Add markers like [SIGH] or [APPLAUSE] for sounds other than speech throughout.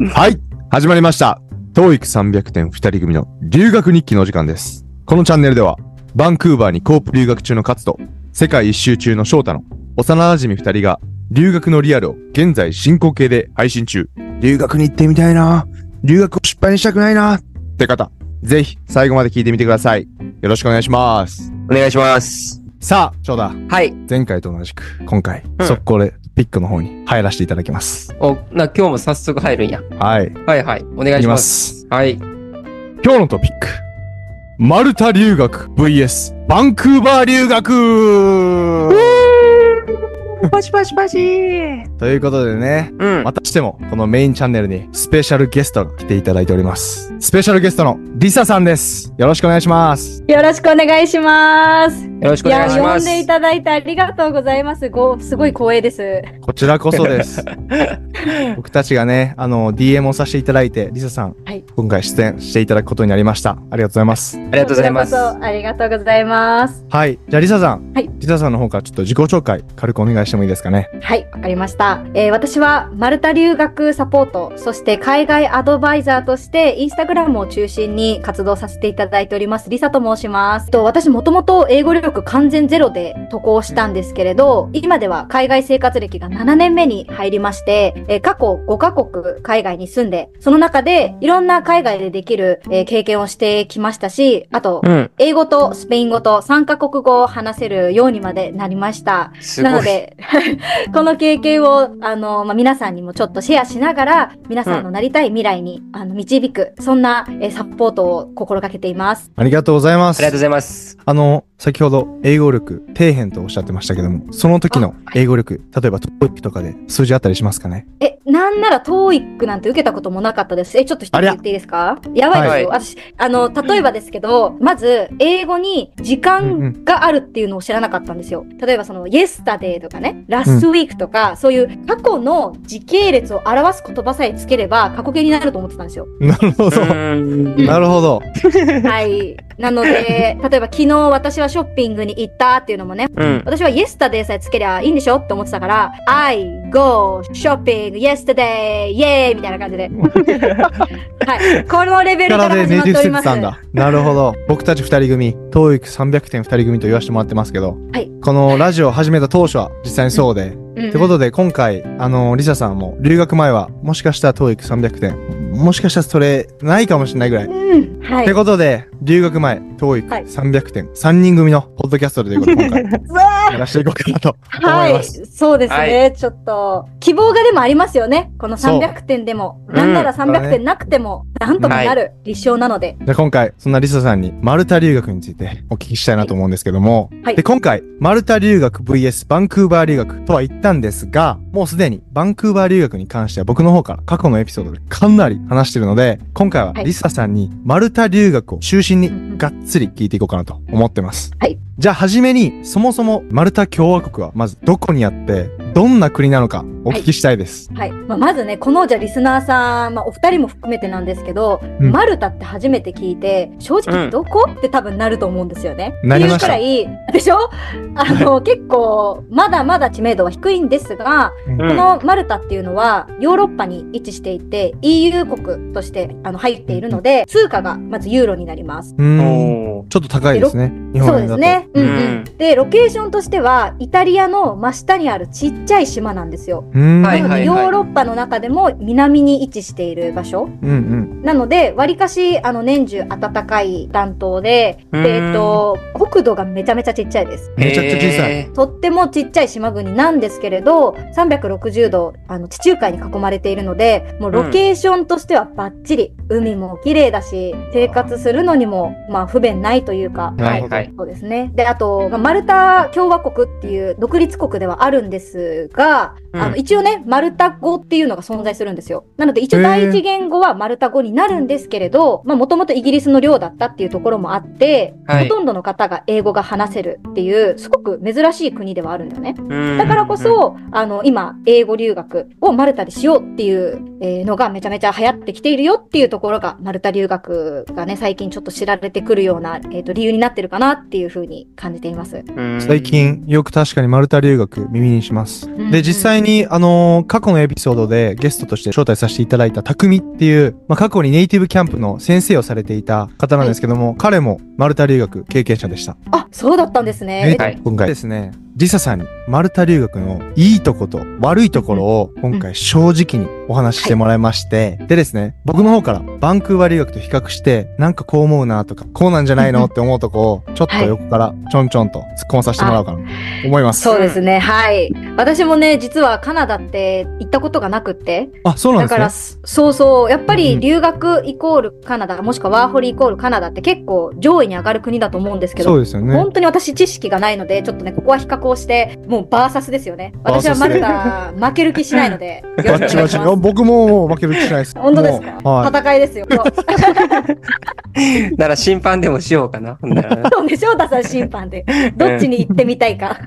はい。始まりました。TOEIC300 点2人組の留学日記のお時間です。このチャンネルでは、バンクーバーにコープ留学中の勝と、世界一周中の翔太の幼馴染2人が、留学のリアルを現在進行形で配信中。留学に行ってみたいな留学を失敗にしたくないなって方、ぜひ最後まで聞いてみてください。よろしくお願いします。お願いします。さあ、翔太。はい。前回と同じく、今回、うん速攻でピックの方に入らせていただきます。お、な、今日も早速入るんや。はい。はいはい。お願いします。はい。今日のトピック。マルタ留学 VS バンクーバー留学パチパチパチということでね、うん。またしてもこのメインチャンネルにスペシャルゲストが来ていただいております。スペシャルゲストのリサさんです。よろしくお願いします。よろしくお願いします。よろしくおいや、願いします。呼んでいただいてありがとうございます。ご、すごい光栄です。こちらこそです。[LAUGHS] 僕たちがね、あの、DM をさせていただいて、リサさん、はい今回出演していただくことになりました。ありがとうございます。ありがとうございます。こちらこそありがとうございます。はい。じゃあリサさん。はいリサさんの方からちょっと自己紹介、軽くお願いしてもいいですかね？はい、わかりました。えー私はマルタ留学サポート、そして海外アドバイザーとしてインスタグラムを中心に活動させていただいております。リサと申します。と私もともと英語力完全ゼロで渡航したんですけれど、今では海外生活歴が7年目に入りまして、えー過去5カ国海外に住んで、その中でいろんな海外でできる、えー経験をしてきましたし、あと、うん。英語とスペイン語と3カ国語を話せるようにまでなりました。ないので、[LAUGHS] この経験を、あの、まあ、皆さんにもちょっとシェアしながら、皆さんのなりたい未来に、あの、導く、そんな、えーサポートを心がけています。ありがとうございます。ありがとうございます。あの、先ほど英語力底辺とおっしゃってましたけども、その時の英語力、例えば TOEIC とかで数字あったりしますかね？え、なんなら TOEIC なんて受けたこともなかったです。え、ちょっと一つありゃ言っていいですか？やばいですよ。私、あの、例えばですけど、まず、英語に時うんう間んがあるっていうのを知らなかったんですよ。例えばその、yesterday とかね、last week とか、そういう過去の時系列を表す言葉さえつければ過去形になると思ってたんですよ。なるほど。んなるほど。[LAUGHS] はい。なので、[LAUGHS] 例えば昨日私はショッピングに行ったっていうのもね、うん。私は yesterday さえつけりゃいいんでしょって思ってたから、I go shopping yesterday, イエーイみたいな感じで。[LAUGHS] はい。このレベルから始まっております。ねじ伏せてたんだ。なるほど。僕たち二人組、TOEIC300 点二人組と言わせてもらってますけど、はいこのラジオを始めた当初は実際にそうで、うんうんってことで今回、あの、リサさんも留学前は、もしかしたら TOEIC300 点、もしかしたらそれないかもしれないぐらい。うん。はってい。ことで、留学前、はい。TOEIC300 点、3人組のポッドキャストということで今回、[LAUGHS] やらせていこうかなと思はいいます。。そうですね、はちょっと、希望がでもありますよね。このそう。300点でも。うんなんなら300そうだね点なくても、なんとかなる立証なので。じゃあ今回、そんなリサさんにマルタ留学についてお聞きしたいなと思うんですけども、はい。で、今回、マルタ留学 VS バンクーバー留学とは言ったんですが、もうすでにバンクーバー留学に関しては僕の方から過去のエピソードでかなり話してるので、今回ははい。リサさんにマルタ留学を中心にがっつり聞いていこうかなと思ってます。はい。じゃあはじめに、そもそもマルタ共和国はまずどこにあって、どんな国なのかお聞きしたいです。はい。まあ、まずね、このじゃあリスナーさん、まあ、お二人も含めてなんですけど、うんマルタって初めて聞いて、正うん直どこ、って多分なると思うんですよね。なりましたっていうくらい、でしょ？あの、結構、まだまだ知名度は低いんですが、うんこのマルタっていうのはヨーロッパに位置していて EU 国としてあの入っているので通貨がまずユーロになります。うーん。ちょっと高いですね。日そう本円だと。ですね。うんううんん。で、ロケーションとしてはイタリアの真下にあるちっちゃい島なんですよ。なのでヨーロッパの中でも南に位置している場所うんうん。なので、わりかし、あの、年中暖かい担当で、えっと、国土がめちゃめちゃちっちゃいです。めちゃくちゃ小さいえとってもちっちゃい島国なんですけれど、360度、あの、地中海に囲まれているので、もうロケーションとしてはバッチリ、海も綺麗だし、生活するのにも、まあ、不便ないというか、ーはいはい。そうですね。で、あと、まあマルタ共和国っていう独立国ではあるんですが、うんあの、一応ね、マルタ語っていうのが存在するんですよ。なので、一応第一言語はマルタ語になるんですけれど、まあ、もともとイギリスの領だったっていうところもあって、はいほとんどの方が英語が話せるっていう、すごく珍しい国ではあるんだよね。うんだからこ、そ、あの、今、英語留学をマルタでしようっていう、えーのがめちゃめちゃ流行ってきているよっていうところが、マルタ留学がね、最近ちょっと知られてくるような、えっ、と、理由になってるかなっていうふうに感じています。うん最近よく確かにマルタ留学耳にします。ます。で、実際に、あのー過去のエピソードでゲストとして招待させていただいた匠っていう、まあ、過去にネイティブキャンプの先生をされていた方なんですけども、彼もマルタ留学経験者でした。あ、そうだったんですね。ではい今回ですね、リサさんにマルタ留学のいいとこと悪いところを今回正直にお話ししてもらいまして、でですね、僕の方からバンクーバー留学と比較して、なんかこう思うなとか、こうなんじゃないのって思うとこを、ちょっと横からちょんちょんと突っ込まさせてもらおうかなと思います。そうですね。はい。私もね、実はカナダって行ったことがなくって。あ、そうなんだから、ですそうそう。やっぱうんり留学イコールカナダ、もしくはワーホリイコールカナダって結構上位に上がる国だと思うんですけね。ど、そうですよね。本当に私知識がないので、ちょっとね、ここは比較をして、もうバーサスですよね。私はマルタ負ける気しないので、[LAUGHS] バッチバチ。僕ももう負ける気しないです。本当ですか？はい。戦いですよ。なら審判でもしようかな。[LAUGHS] そうね、翔太さん審判で、どっちに行ってみたいか。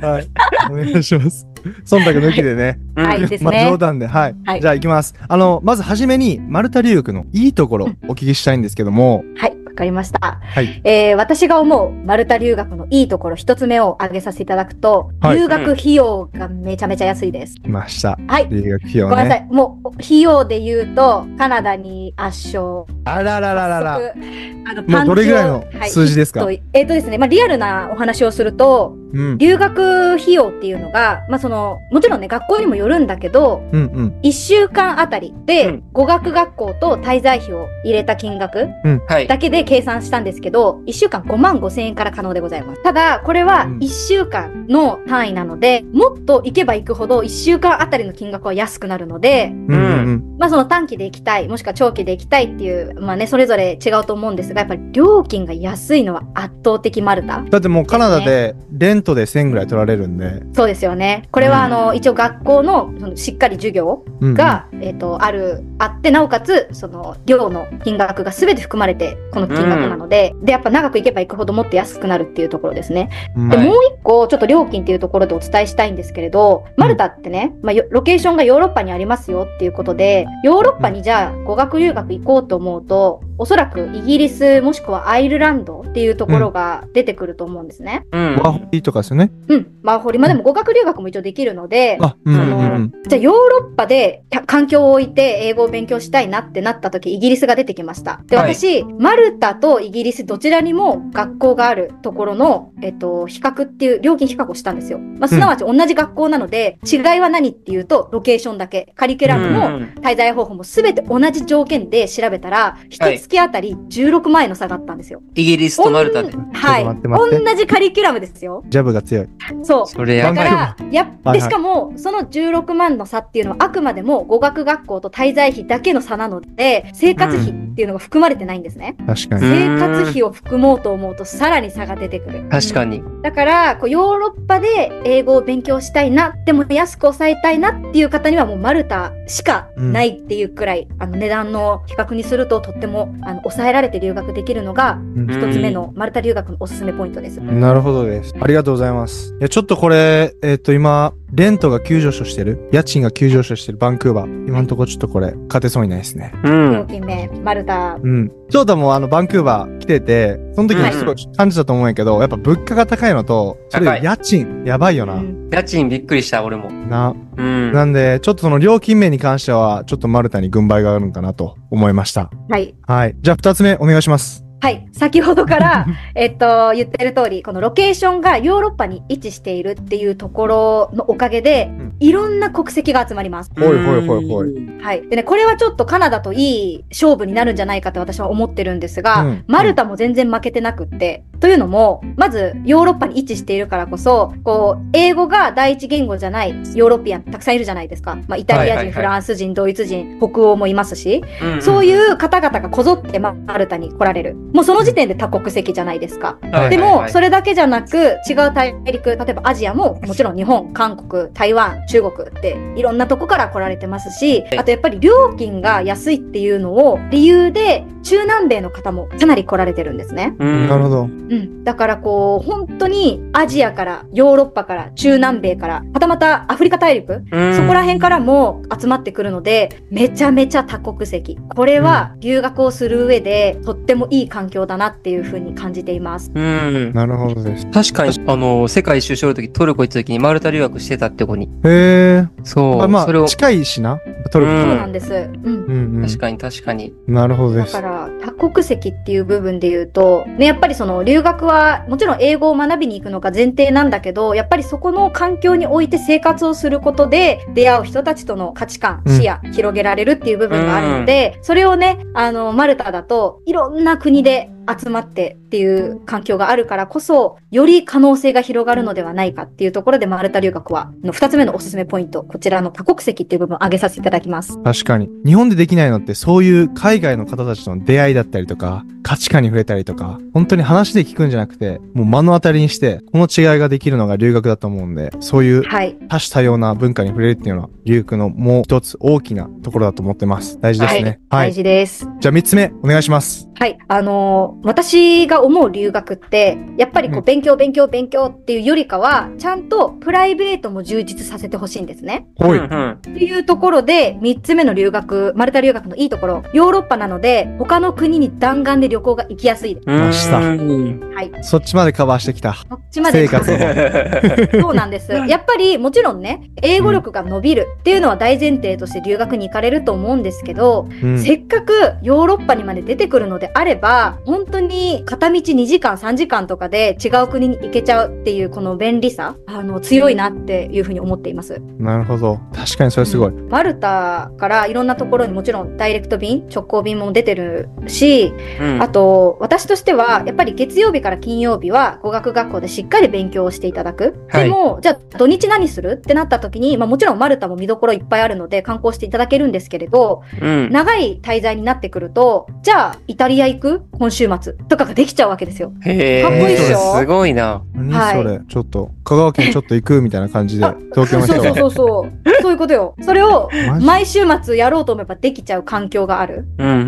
はい。お願いします。忖度抜きでね。はい、ですまあ冗ね。談で、はい。はいじゃあ行きます。あの、まずはじめに、マルタ留学のいいところをお聞きしたいんですけども、はい、わかりました。はい。えー私が思うマルタ留学のいいところ一つ目を挙げさせていただくと、はい留学費用がめちゃめちゃ安いです。来ました。はい。留学費用ね。ごめんなさい。もう、費用で言うと、カナダに圧勝。あららららら。あのどれぐらいの数字ですか？はいえっ、とですね、まあ、リアルなお話をすると、うん。留学費用っていうのが、まあ、その、もちろんね、学校にもよるんだけど、うんうん。1週間あたりうでん、語学学校と滞在費を入れた金額はい。だけで計算したんですけど、1週間5万5千円から可能でございます。ただ、これはうん1週間の単位なので、もっと行けば行くほど1週間あたりの金額は安くなるので、うんうんうん。まあその短期で行きたい、もしくは長期で行きたいっていう、まあね、それぞれ違うと思うんですが、やっぱり料金が安いのは圧倒的マルタ。だってもうカナダでレントで1000ぐらい取られるんで。そうですよね。これはあの、一応学校のそのしっかり授業が、えっ、と、ある、あって、なおかつ、その、寮の金額が全て含まれて、この金額なので、で、やっぱ長く行けば行くほどもっと安くなるっていうところですね。うんで、はいもう一個、ちょっと料金っていうところでお伝えしたいんですけれど、マルタってね、まあ、よロケーションがヨーロッパにありますよっていうことで、ヨーロッパにじゃあ語学留学行こうと思うと、おそらくイギリスもしくはアイルランドっていうところが出てくると思うんですね。うんワーホリとかですよね。うん。まあ、ホリ、まあでも語学留学も一応できるので、あ、うんうんうそのん。じゃあヨーロッパでた環境を置いて英語を勉強したいなってなった時、イギリスが出てきました。で、はい私、マルタとイギリスどちらにも学校があるところの、えっと、比較っていう、料金比較をしたんですよ。まあ、すなわち同じ学校なので、違いは何っていうと、ロケーションだけ。カリキュラムも、うん滞在方法も全て同じ条件で調べたら、一月あたり16万円の差があったんですよ。イギリスとマルタで。はい。同じカリキュラムですよ。ジャブが強い。そう。それやだか。ら、やで、しかも、その16万の差っていうのはあくまでも語学学校と滞在費だけの差なので、生活費っていうのが含まれてないんですね。確かに。生活費を含もうと思うとさらに差が出てくる。確かに。だから、こうヨーロッパで英語を勉強したいな、でも安く抑えたいなっていう方にはもうマルタしかないっていうくらい、あの値段の比較にするととってもあの抑えられて留学できるのがうん一つ目のマルタ留学のおすすめポイントです。なるほどです。ありがとうございます。いや、ちょっとこれ、えっ、と、今、レントが急上昇してる？家賃が急上昇してる？バンクーバー。今んとこちょっとこれ、勝てそうにないですね。う料ん。金名、マルタ。うん。翔太もあの、バンクーバー来てて、その時にすごい感じたと思うんやけど、やっぱ物価が高いのと、それ家賃、やばいよな。うん家賃びっくりした、俺も。な。うん。なんで、ちょっとその料金面に関しては、ちょっとマルタに軍配があるんかなと思いました。はい。はい。じゃあ、二つ目、お願いします。はい。先ほどから、[LAUGHS] えっと、言ってる通り、このロケーションがヨーロッパに位置しているっていうところのおかげで、んいろんな国籍が集まります。ほいほいほいほい。はい。でね、これはちょっとカナダといい勝負になるんじゃないかって私は思ってるんですが、うんマルタも全然負けてなくって、というのも、まずヨーロッパに位置しているからこそ、こう、英語が第一言語じゃないヨーロピアンたくさんいるじゃないですか。まあ、イタリア人、はいはいはいフランス人、ドイツ人、北欧もいますし、うんそういう方々がこぞってマルタに来られる。もうその時点で多国籍じゃないですか。でも、それ、れだけじゃなく、違う大陸、例えばアジアも、もちろん日本、韓国、台湾、中国って、いろんなとこから来られてますし、あとやっぱり料金が安いっていうのを理由で、中南米の方もかなり来られてるんですね。うんなるほど。うん。だからこう、本当にアジアから、ヨーロッパから、中南米から、はたまたアフリカ大陸、うんそこら辺からも集まってくるので、めちゃめちゃ多国籍。これは留学をする上でとってもいい環環境だなっていうふうに感じています。うん。なるほどです。確かに、あの、世界一周しょるとき、トルコ行ったときにマルタ留学してたって子に。へえ。そう。まあそれを、近いしな。トルコ。うんそうなんです。うんうんうん。確かに確かに。なるほどですだか。ら多国籍っていう部分で言うと、ね、やっぱりその留学はもちろん英語を学びに行くのが前提なんだけど、やっぱりそこの環境において生活をすることで出会う人たちとの価値観、うん視野、広げられるっていう部分があるので、それをね、あの、マルタだといろんな国でで。集まってっていう環境があるからこそ、より可能性が広がるのではないかっていうところでマルタ留学は、の二つ目のおすすめポイント、こちらの多国籍っていう部分を挙げさせていただきます。確かに。日本でできないのって、そういう海外の方たちとの出会いだったりとか、価値観に触れたりとか、本当に話で聞くんじゃなくて、もう目の当たりにして、この違いができるのが留学だと思うんで、そういう。多種多様な文化に触れるっていうのは、留学のもう一つ大きなところだと思ってます。大事ですね。はい。大事です。じゃあ三つ目、お願いします。はい。あのー私が思う留学って、やっぱりこううん勉強、勉強、勉強っていうよりかは、ちゃんとプライベートも充実させてほしいんですね。ほい。うんうんっていうところで、三つ目の留学、マルタ留学のいいところ、ヨーロッパなので、他の国に弾丸で旅行が行きやすいです。ましたうんはい。そっちまでカバーしてきた。こっちまで生活の。[LAUGHS] [LAUGHS] そうなんです。やっぱりもちろんね、英語力が伸びるっていうのは大前提として留学に行かれると思うんですけど、うん。せっかくヨーロッパにまで出てくるのであれば、本当に片道2時間3時間とかで違う国に行けちゃうっていうこの便利さ、あの、強いなっていうふうに思っています。なるほど。確かにそれすごい。マルタからいろんなところにもちろんダイレクト便、直行便も出てるし、うんあと、私としては、やっぱり月曜日から金曜日は語学学校でしっかり勉強をしていただく。はいでも、じゃあ土日何するってなった時に、まあもちろんマルタも見どころいっぱいあるので観光していただけるんですけれど、うん。長い滞在になってくると、じゃあイタリア行く？今週末とかができちゃうわけですよ。へえ。かっこいいっしょ？すごいな。何はいそれ、ちょっと、香川県ちょっと行くみたいな感じで [LAUGHS] あ、東京の人が。そうそうそうそう。そういうことよ。それを毎週末やろうと思えばできちゃう環境がある。うんうんう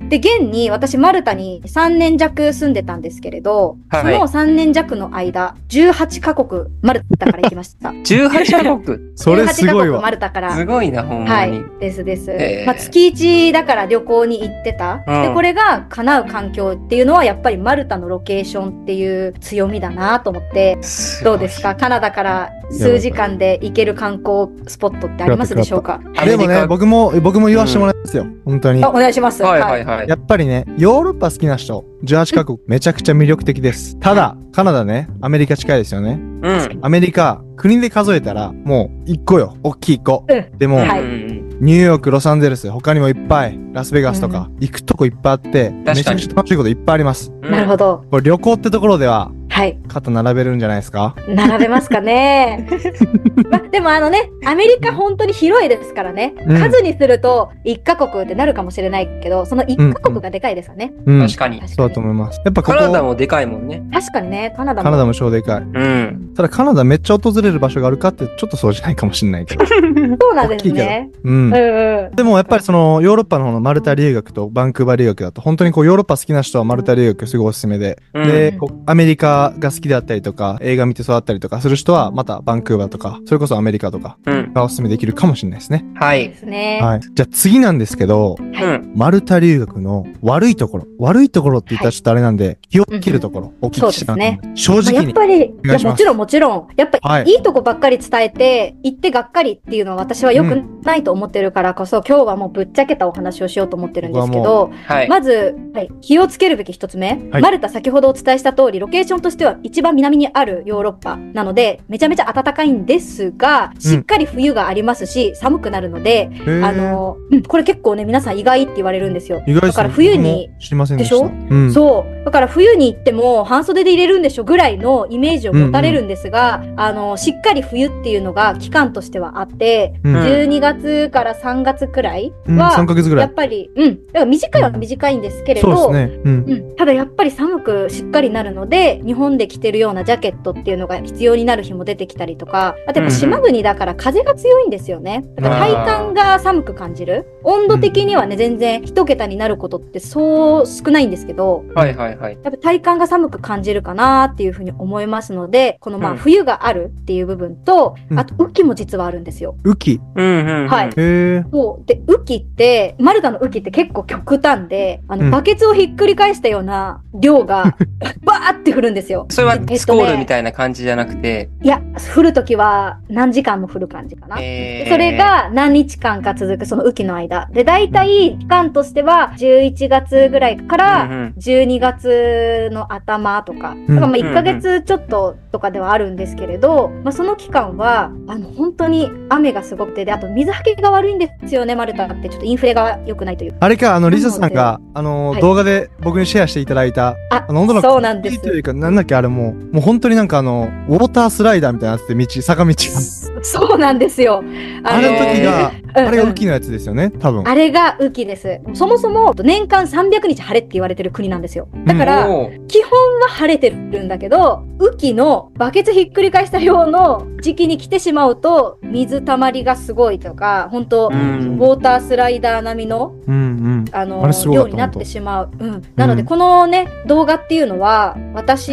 うん。ん。で、現に私マルタに3年弱住んでたんですけれど、はいその3年弱の間、18カ国マルタから行きました。[LAUGHS] 18カ国？それすごい18カ国マわ。ルタから。すごいな、ほんはいまに。。ですです。へーまあ、月1だから旅行に行ってた。うんで、これが叶う環境っていうのはやっぱりマルタのロケーションっていう強みだなと思って、どうですか？カナダから数時間で行ける観光スポットってありますでしょうか？でもね、僕も、僕も言わせてもらいますよ。本当にあ、。お願いします。はいはいはい。やっぱりね、ヨーロッパ好きな人、18カ国、めちゃくちゃ魅力的です。ただ、カナダね、アメリカ近いですよね。うん。アメリカ、国で数えたら、もう、1個よ。大きい子。うんでも、はいうんニューヨーク、ロサンゼルス、他にもいっぱい、ラスベガスとか、行くとこいっぱいあって、めちゃくちゃ楽しいこといっぱいあります。うんなるほど。これ旅行ってところでは、はい。肩並べるんじゃないですか？並べますかね。[LAUGHS] ま、でもあのね、アメリカ本当に広いですからね。うん数にすると1カ国ってなるかもしれないけど、その1カ国がでかいですよね。うん。確かに。そうだと思います。やっぱここ、カナダもでかいもんね。確かにね、カナダも。カナダも超でかい。うん。ただカナダめっちゃ訪れる場所があるかって、ちょっとそうじゃないかもしれないけど。[LAUGHS] そうなんですね。うんうん。うん。でもやっぱりそのヨーロッパの方のマルタ留学とバンクーバー留学だと本当にこうヨーロッパ好きな人はマルタ留学すごいおすすめで、うんで、アメリカが好きだったりとか映画見て育ったりとかする人はまたバンクーバーとかそれこそアメリカとかうん。がおすすめできるかもしれないですね。はい。ですね。はい。じゃあ次なんですけど、うん。マルタ留学の悪いところ。悪いところって言ったらちょっとあれなんで、気をつけるところ、お聞きしたいなと思います正まあ直に。やっぱり、いや、願いしますもちろんもちろん、やっぱはいり、いいとこばっかり伝えて、行ってがっかりっていうのは私は良くないと思ってるからこそ、今日はもうぶっちゃけたお話をしようと思ってるんですけ僕ど、はい。まず、はい、気をつけるべき一つ目、はいマルタ先ほどお伝えした通り、ロケーションとしては一番南にあるヨーロッパなので、めちゃめちゃ暖かいんですが、しっかり冬がありますし、寒くなるので、あの、うん、これ結構ね、皆さん意外って言われるんですよ。意外だから冬に知りませんでしょ？うん。そう。だから冬に行っても半袖で入れるんでしょぐらいのイメージを持たれるんですが、あの、しっかり冬っていうのが期間としてはあって、うん。うん12月から3月くらいうん、は、3ヶ月ぐらいやっ。ぱり、うん。だから短いは短いんですけれど、そうですね。うん。うん、ただやっぱり寒くしっかりなるので、日本本で着てるようなジャケットっていうのが必要になる日も出てきたりとか、あとやっぱ島国だから風が強いんですよね。だから体感が寒く感じる。温度的にはね、全然一桁になることってそう少ないんですけど、はいはいはい。やっぱ体感が寒く感じるかなっていうふうに思いますので、このまあうん冬があるっていう部分と、うんあと雨季も実はあるんですよ。雨季。うんうんうん。はいへえ。そう。で、雨季って、マルタの雨季って結構極端で、あの、うんバケツをひっくり返したような量が、[LAUGHS] バーって降るんですよ。それはえっとねスコールみたいな感じじゃなくて、いや、降るときは何時間も降る感じかな。えーでそれ、が何日間か続くその雨季の間。で、大体期間としては11月ぐらいからうんうん12月の頭とか、んだからまあ1ヶ月ちょっととかではあるんですけれど、まあその期間は、あの本当に雨がすごくて、で、あと水はけが悪いんですよね、マルタって。ちょっとインフレが良くないという。あれか、あの、リサさんが、あの、はい動画で僕にシェアしていただいた、ああの、本当のそうなんですというか、なんだっけ、あれもう、もう本当になんかあの、ウォータースライダーみたいになってて、道、坂道が。そうなんですよ。あれの時が、うんあれが雨季のやつですよね、多分。あれが雨季です。そもそも年間300日晴れって言われてる国なんですよ。だから、基本は晴れてるんだけど、雨季のバケツひっくり返したようの時期に来てしまうと、水たまりがすごいとか、本当、うんウォータースライダー並みの、うんうん。あのあ量になってしまう。うん。なので、うんこのね、動画っていうのは、私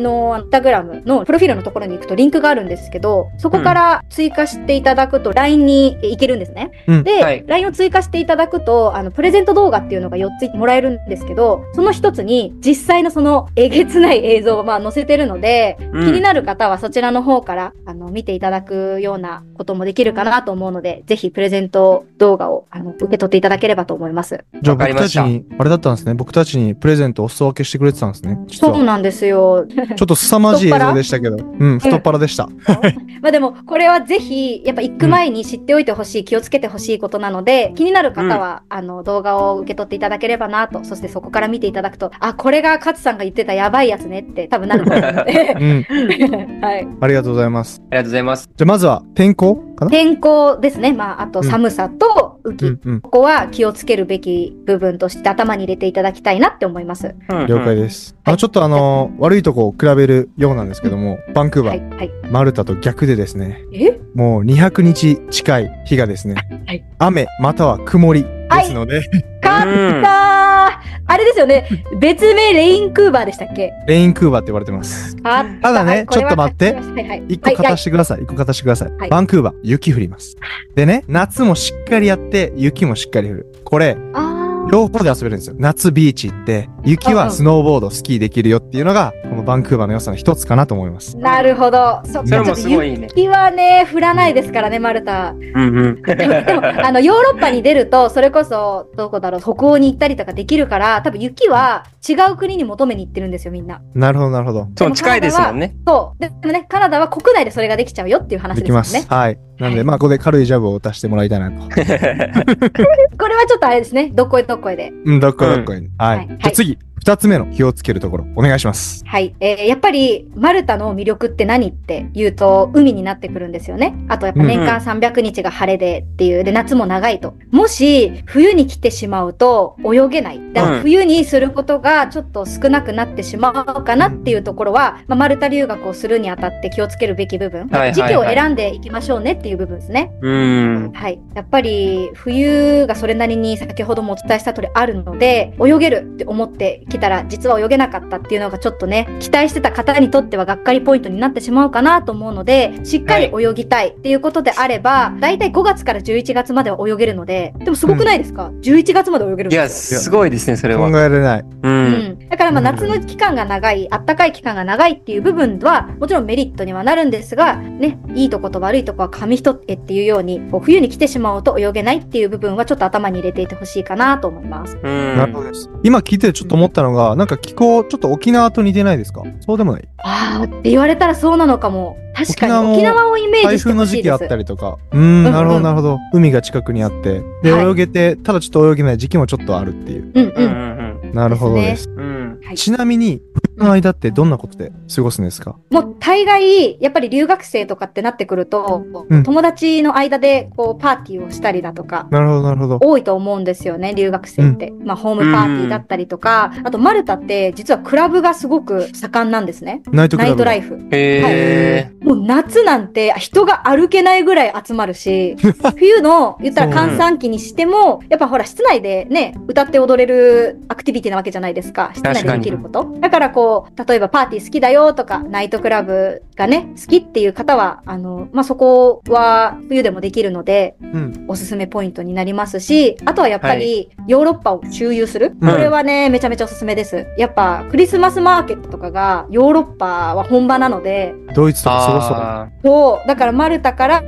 のインスタグラムのプロフィールのところに行くとリンクがあるんですけど、そこから追加していただくと LINE に行けるんですね。うんで、はい LINE を追加していただくと、あの、プレゼント動画っていうのが4つもらえるんですけど、その1つに実際のそのえげつない映像をまあ載せてるので、うん気になる方はそちらの方からあの見ていただくようなこともできるかなと思うので、ぜひプレゼント動画をあの受け取っていただければと思います。じゃあ僕たたちに、あれだったんですね。僕たちにプレゼントをお裾分けしてくれてたんですね。そうなんですよ。ちょっと凄まじい映像でしたけど。うん、太っ腹でした。[LAUGHS] まあでも、これはぜひ、やっぱ行く前に知っておいてほしい、気をつけてほしいことなので、気になる方は、あの、動画を受け取っていただければなと、そしてそこから見ていただくと、あ、これが勝さんが言ってたやばいやつねって多分なると思うのでう、ん。[LAUGHS] はい。ありがとうございます。ありがとうございます。じゃあまずは、天候天候ですね。まあ、あと寒さと雨季。うんうん。ここは気をつけるべき部分として頭に入れていただきたいなって思います。了解です。あの、ちょっとあの、悪いとこを比べるようなんですけども、バンクーバはい。ー、はい。マルタと逆でですね、え？もう200日近い日がですね、はい雨または曇りですので、勝ったーあれですよね。別名レインクーバーでしたっけ？レインクーバーって言われてます。たただねちょっと待って勝ちましたはいはい。一個はい勝してください。一個勝たしてください。はいバンクーバー、雪降ります。でね、夏もしっかりやって、雪もしっかり降る。これ、両方で遊べるんですよ。夏ビーチ行って、雪はスノーボード、スキーできるよっていうのが、このバンクーバーの良さの一つかなと思います。なるほど。そっかそれもすごいいいね。雪はね、降らないですからね、マルタ。うんうん。でも、あの、ヨーロッパに出ると、それこそ、どこだろう、北欧に行ったりとかできるから、多分雪は違う国に求めに行ってるんですよ、みんな。なるほど、なるほど。そう、近いですもんね。そう。ででもね、カナダは国内でそれができちゃうよっていう話できですよね。ます。はい。なんで、はいまあ、ここで軽いジャブを打たせてもらいたいなと。[LAUGHS] これはちょっとあれですね、どっこいどっこいで。うん、どっこどっこいに。はい。はいじゃあ Bye. 二つ目の気をつけるところお願いします。はい、えー、やっぱりマルタの魅力って何って言うと海になってくるんですよね。あとやっぱ年間300日が晴れでっていうで夏も長いと。もし冬に来てしまうと泳げない。だから冬にすることがちょっと少なくなってしまうかなっていうところは、まあ、マルタ留学をするにあたって気をつけるべき部分、はいはいはい、時期を選んでいきましょうねっていう部分ですね。うんはい、やっぱり冬がそれなりに先ほどもお伝えした通りあるので泳げるって思ってきたら、実は泳げなかったっていうのがちょっとね、期待してた方にとってはがっかりポイントになってしまうかなと思うので、しっかり泳ぎたいっていうことであれば、だいたい5月から11月までは泳げるので、でもすごくないですか、?11 月まで泳げるんいや、ですよ。すごいですね、それ考は。えられない。う。うんん、だからまあ夏の期間が長い、あったかい期間が長いっていう部分は、もちろんメリットにはなるんですが、ね、いいとこと悪いとこは紙一重っていうように、こう冬に来てしまうと泳げないっていう部分はちょっと頭に入れていてほしいかなと思います。うん。なるほどです。今聞いててちょっと思ったのが、なんか気候、ちょっと沖縄と似てないですか？そうでもない？あーって言われたらそうなのかも。確かに沖沖縄をイメージして台風の。時期あったりとか。うーん、なるほど、なるほど。海が近くにあって。で、はい泳げて、ただちょっと泳げない時期もちょっとあるっていう。うんうん。うんうんなるほどです。うん。うん。はいちなみに、の間ってどんなことで過ごすんですか？もう大概、やっぱり留学生とかってなってくると、うん友達の間でこうパーティーをしたりだとか、なるほど、なるほど。多いと思うんですよね、留学生って。まあ、ホームパーティーだったりとか、あとマルタって実はクラブがすごく盛んなんですね。ナイトクラブ。ナイトライフ。へもう夏なんて人が歩けないぐらい集まるし、[LAUGHS] 冬の言ったら閑散期にしても、やっぱほら室内でね、歌って踊れるアクティビティなわけじゃないですか。室内でできること。だからこう、例えばパーティー好きだよとか、ナイトクラブがね、好きっていう方は、あの、まあ、そこは冬でもできるので、うん。おすすめポイントになりますし、あとはやっぱりヨーロッパを周遊する？うんこれはね、めちゃめちゃおすすめです。やっぱクリスマスマーケットとかがヨーロッパは本場なので、ドイツとかすごそう。あそう、だからマルタから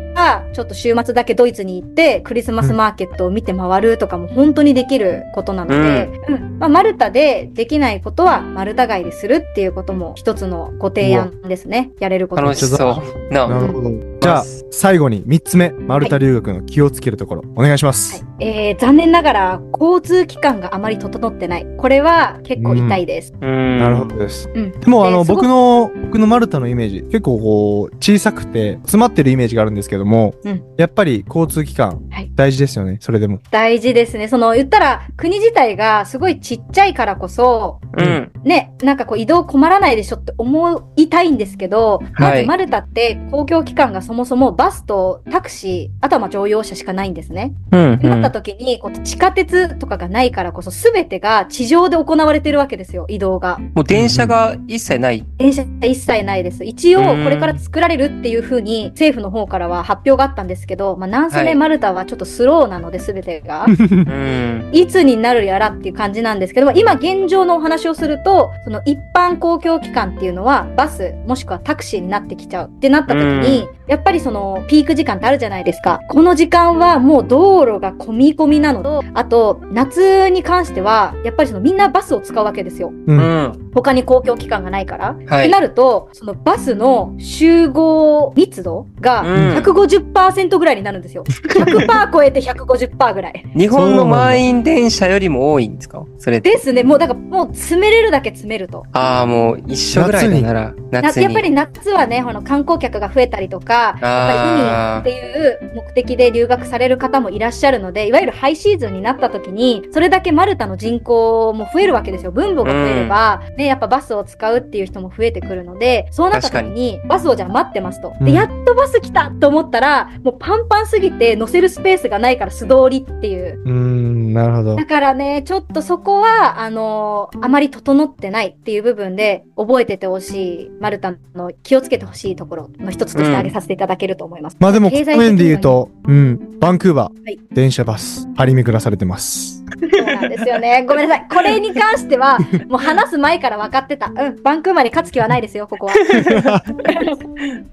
ちょっと週末だけドイツに行ってクリスマスマーケットを見て回るとかも本当にできることなので、うんまあ、マルタでできないことはマルタ街でするっていうことも一つのご提案ですね。やれることー楽しそう。ななるほど。じゃあ、最後に3つ目、マルタ留学の気をつけるところ、お願いします。はいえー残念ながら交通機関があまり整ってない。これは結構痛いです。うん。なるほどです。うんでも、あの、僕の、僕のマルタのイメージ、結構こう、小さくて、詰まってるイメージがあるんですけども、うんやっぱり交通機関はい、大事ですよね、それでも。大事ですね。その言ったら国自体がすごいちっちゃいからこそ、うん。ね、なんかこう移動困らないでしょって思いたいんですけど、まはいずマルタって公共機関がそもそもバスとタクシー、あとはまあ乗用車しかないんですね。うん。ってなった時に、こう地下鉄とかがないからこそ全てが地上で行われてるわけですよ、移動が。もう電車が一切ない。電車一切ないです。一応うんこれから作られるっていうふうに政府の方からは発表があったんですけど、まあなんせね、はいマルタはちょっとスローなので全てが。うん。いつになるやらっていう感じなんですけども、今現状のお話をすると、その一般公共機関っていうのはバスもしくはタクシーになってきちゃうってなった時に、やっぱりそのピーク時間ってあるじゃないですか。この時間はもう道路が混み込みなのと、あと夏に関しては、やっぱりそのみんなバスを使うわけですよ。う。うんん。他に公共機関がないから。ってはい。なると、そのバスの集合密度がうん150%ぐらいになるんですよ。[LAUGHS] 100%超えて150%ぐらい。日本の満員電車よりも多いんですか？それって。ですね。もうだからもう詰めれるだけ詰めると。ああ、もう一緒ぐらいだなら、な夏に。やっぱり夏はね、この観光客が増えたりとか、やっぱり海っていう目的で留学される方もいらっしゃるので、いわゆるハイシーズンになった時に、それだけマルタの人口も増えるわけですよ。分母が増えれば、ね、やっぱバスを使うっていう人も増えてくるので、そうなった時に、バスをじゃあ待ってますと。うんで、やっとバス来たと思ったら、もうパンパンすぎて乗せるスペースがないから素通りっていう。うーん、なるほどだ。からね、ちょっとそこは、あのあまり整ってないっていう部分で、覚えててほしい、マルタの気をつけてほしいところの一つとして挙げさせていただけると思います。まあでも、この面で言うと、うん、バンクーバー、はい電車バス、張り巡らされてます。そうなんですよね。ごめんなさい。これに関しては、もう話す前から分かってた。うん、バンクーバーに勝つ気はないですよ、ここは。[LAUGHS]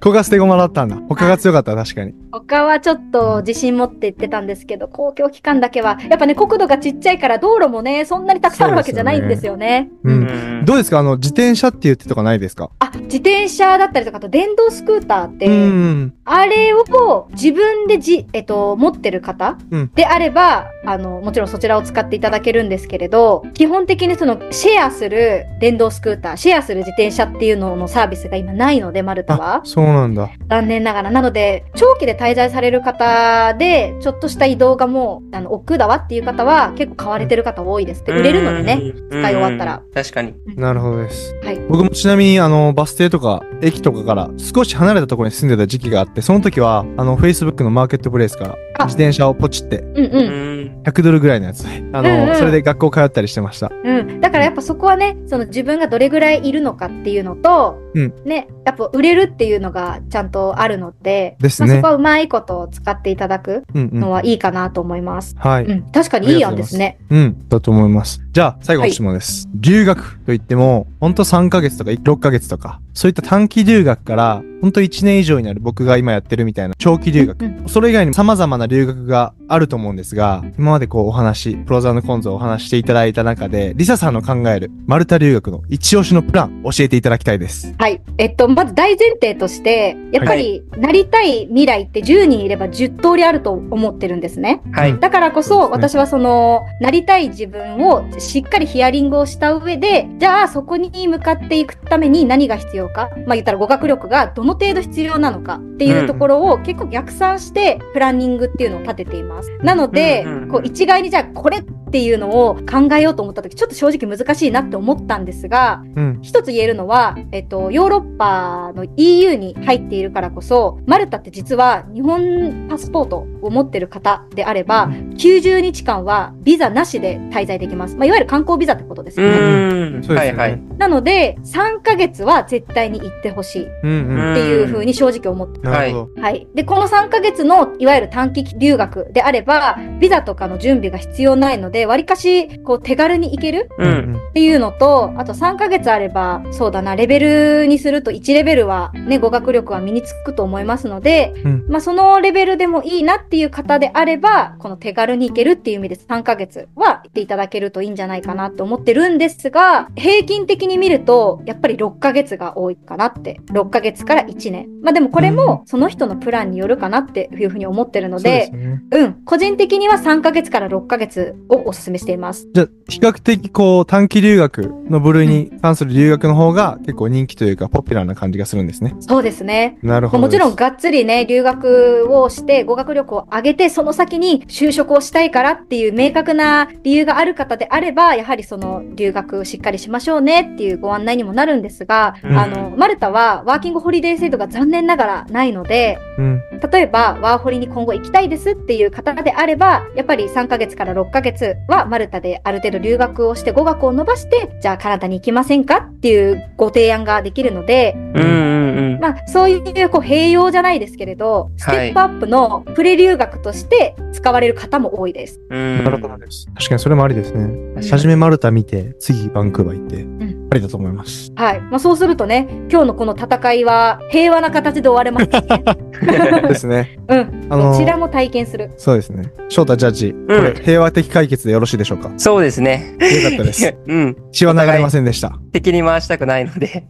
ここが捨て駒だったんだ。他が強かった、確かに。他はちょっと自信持って言ってたんですけど、公共機関だけは、やっぱね、国土がちっちゃいから道路もね、そんなにたくさんあるわけじゃないんですよね。う。うんん。どうですか？あの、自転車って言ってとかないですか？あ、自転車だったりとか、あと電動スクーターって、うん。あれを自分でじ、えっと、持ってる方うんであれば、あの、もちろんそちらを使っていただけるんですけれど、基本的にそのシェアする電動スクーター、シェアする自転車っていうののサービスが今ないので、マルタあは、。そうなんだ。残念ながら。なので、長期で滞在される方で、ちょっとした移動がもう、あの、億劫だわっていう方は、結構買われてる方多いです。で、売れるのでね、うん。使い終わったら。確かに。なるほどです。はい。僕もちなみに、あの、バス停とか、駅とかから少し離れたところに住んでた時期があって、その時は、あの、Facebook のマーケットプレイスから、あ自転車をポチって、うんう。うんん。100ドルぐらいのやつで、あの、うんうんそれで学校通ったりしてました。うん。だからやっぱそこはね、その自分がどれぐらいいるのかっていうのと、うんね、やっぱ売れるっていうのがちゃんとあるので、ですねまあ、そこはうまいことを使っていただくうんうん。のはいいかなと思います。はい。うん。確かにいい案ですね。うん、だと思います。じゃあ、最後の質問です。留学といっても、ほんと3ヶ月とか6ヶ月とか、そういった短期留学から、ほんと1年以上になる僕が今やってるみたいな長期留学。うんそれ以外にも様々な留学があると思うんですが、今までこうお話、プロザーのコンズをお話していただいた中で、リサさんの考えるマルタ留学の一押しのプラン、教えていただきたいです。ははい。えっと、まず大前提として、やっぱり、なりたい未来って10人いれば10通りあると思ってるんですね。はい。だからこそ、私はその、なりたい自分をしっかりヒアリングをした上で、じゃあそこに向かっていくために何が必要か、まあ言ったら語学力がどの程度必要なのかっていうところを結構逆算してプランニングっていうのを立てています。なのでこう一概にじゃあこれっていうのを考えようと思った時、ちょっと正直難しいなって思ったんですが、うん。一つ言えるのは、えっと、ヨーロッパの EU に入っているからこそ、マルタって実は日本パスポートを持ってる方であれば、90日間はビザなしで滞在できます。まあ、いわゆる観光ビザってことですうよね。ーん。そうですよね。はいはい。なので、3ヶ月は絶対に行ってほしいっうんうん。ていうふうに正直思ってなるほど。はい。で、この3ヶ月の、いわゆる短期留学であれば、ビザとかの準備が必要ないので、わりかし、こう、手軽に行けるうん。っていうのと、あと3ヶ月あれば、そうだな、レベルにすると1レベルはね、語学力は身につくと思いますので、うんまあそのレベルでもいいなっていう方であれば、この手軽に行けるっていう意味で3ヶ月は行っていただけるといいんじゃないかなと思ってるんですが、平均的に見ると、やっぱり6ヶ月が多いかなって、6ヶ月から1年。まあでもこれもその人のプランによるかなっていうふうに思ってるので、ですよね。うん、個人的には3ヶ月から6ヶ月をお勧めしています。じゃあ、比較的こう、短期留学の部類に関する留学の方が結構人気というか、ポピュラーな感じがするんですね。そうですね。なるほども。ちろんがっつりね、留学をして語学力を上げて、その先に就職をしたいからっていう明確な理由がある方であれば、やはりその留学しっかりしましょうねっていうご案内にもなるんですが、うんあの、マルタはワーキングホリデー制度が残念ながらないので、うん。例えばワーホリに今後行きたいですっていう方であれば、やっぱり3ヶ月から6ヶ月はマルタである程度留学をして語学を伸ばして、じゃあカナダに行きませんかっていうご提案ができるので、うんうんうん。まあ、そういうこう併用じゃないですけれど、ステップアップのプレ留学として使われる方も多いです。うん。なるほどです。確かにそれもありですね。初めマルタ見て、次バンクーバー行って、んありだと思います。はい。まあ、そうするとね、今日のこの戦いは平和な形で終われますね。[LAUGHS] ですね。うん。あのどちらも体験する。そうですね。翔太ジャッジ、これ、平和的解決でよろしいでしょうか？よそうですね。かったです。[LAUGHS] うん。血は流れませんでした。敵に回したくないので。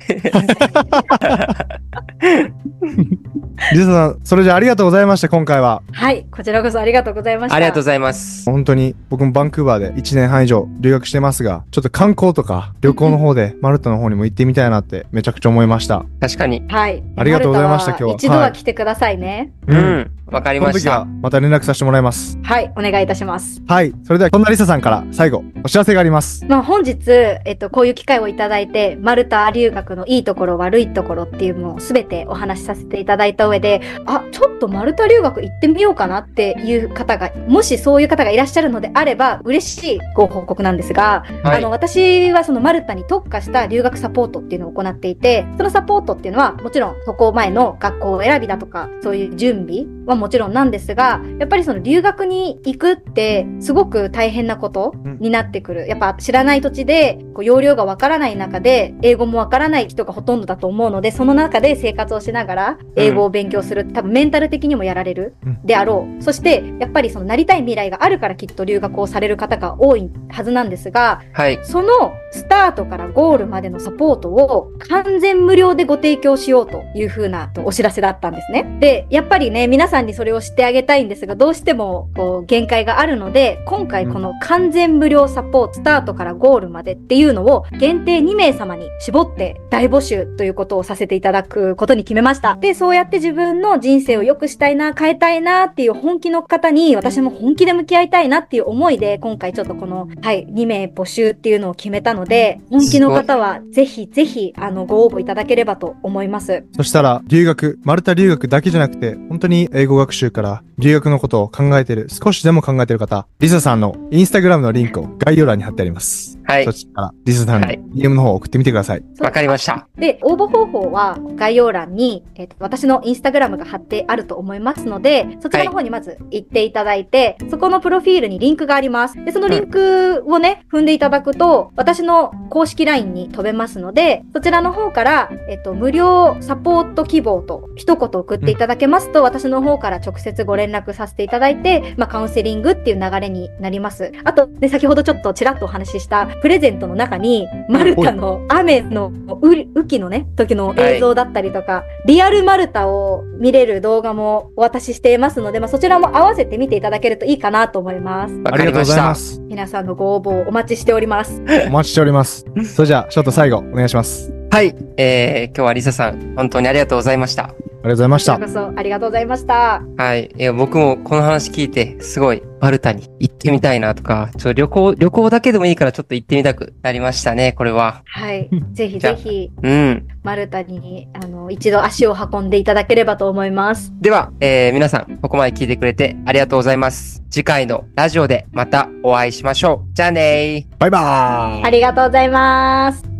リサさん、それじゃあありがとうございました、今回は。はい。こちらこそありがとうございました。ありがとうございます。本当に、僕もバンクーバーで1年半以上留学してますが、ちょっと観光とか旅行の方でマルタの方にも行ってみたいなってめちゃくちゃ思いました。確かに。はい。ありがとうございました今日は一度は来てくださいね。う。ん。わかりましたその時は。また連絡させてもらいます。はい。お願いいたします。はい。それでは、こんなリサさんから最後、お知らせがあります。まあ、本日、えっと、こういう機会をいただいて、マルタ留学のいいところ、悪いところっていうのをすべてお話しさせていただいた上で、あ、ちょっとマルタ留学行ってみようかなっていう方が、もしそういう方がいらっしゃるのであれば、嬉しいご報告なんですが、はいあの、私はそのマルタに特化した留学サポートっていうのを行っていて、そのサポートっていうのは、もちろん、渡航前の学校選びだとか、そういう準備はもちろんなんですが、やっぱりその留学に行くって、すごく大変なことになってくる。やっぱ知らない土地で、こう、容量がわからない中で、英語もわからない人がほとんどだと思うので、その中で生活をしながら、英語を勉強する。多分メンタル的にもやられるうんであろう。そして、やっぱりそのなりたい未来があるからきっと留学をされる方が多いはずなんですが、はい。そのスタートからゴールまでのサポートを完全無料でご提供しようというふうなお知らせだったんですね。で、やっぱりね、皆さんにそれを知ってあげたいんですが、どうしてもこう限界があるので、今回この完全無料サポート、スタートからゴールまでっていうのを限定2名様に絞って大募集ということをさせていただくことに決めました。で、そうやって自分の人生を良くしたいな、変えたいなっていう本気の方に私も本気で向き合いたいなっていう思いで、今回ちょっとこの、はい、2名募集っていうのを決めたので、本気の方はぜひぜひ、あの、ご応募いただければと思います。そしたら、留学、マルタ留学だけじゃなくて、本当に英語学習から留学のことを考えてる、少しでも考えてる方、リサさんのインスタグラムのリンクを概要欄に貼ってあります。はいそ。ちらから、リサさんはいに DM の方を送ってみてください。わかりました。で、応募方法は概要欄に、えっと私のインスタグラムが貼ってあると思いますので、そちらの方にまず行っていただいて、そこのプロフィールにリンクがあります。で、そのリンクをね、踏んでいただくと、私の公式 LINE に飛べますので、そちらの方から、えっと、無料サポート希望と一言送っていただけますと、私の方から直接ご連絡させていただいて、まあ、カウンセリングっていう流れになります。あと、で、先ほどちょっとちらっとお話ししたプレゼントの中に、マルタの雨のう雨季のね、時の映像だったりとか、リアルマルタを見れる動画もお渡ししていますので、まあ、そちらも合わせて見ていただけるといいかなと思います。わありがとうご。ざいます。皆さんのご応募お待ちしております。お待ちしております。それじゃあ、ちょっと最後、お願いします。はい。えー、今日はリサさん、本当にありがとうございました。ありがとうございましたこそありがとうございました。はい。いや、僕もこの話聞いて、すごい、マルタに行ってみたいなとか、ちょっと旅行、旅行だけでもいいからちょっと行ってみたくなりましたね、これは。はい。[LAUGHS] ぜひぜひ、うん。マルタに、あの、一度足を運んでいただければと思います。では、えー、皆さん、ここまで聞いてくれてありがとうございます。次回のラジオでまたお会いしましょう。じゃあねー。バイバーイありがとうございます。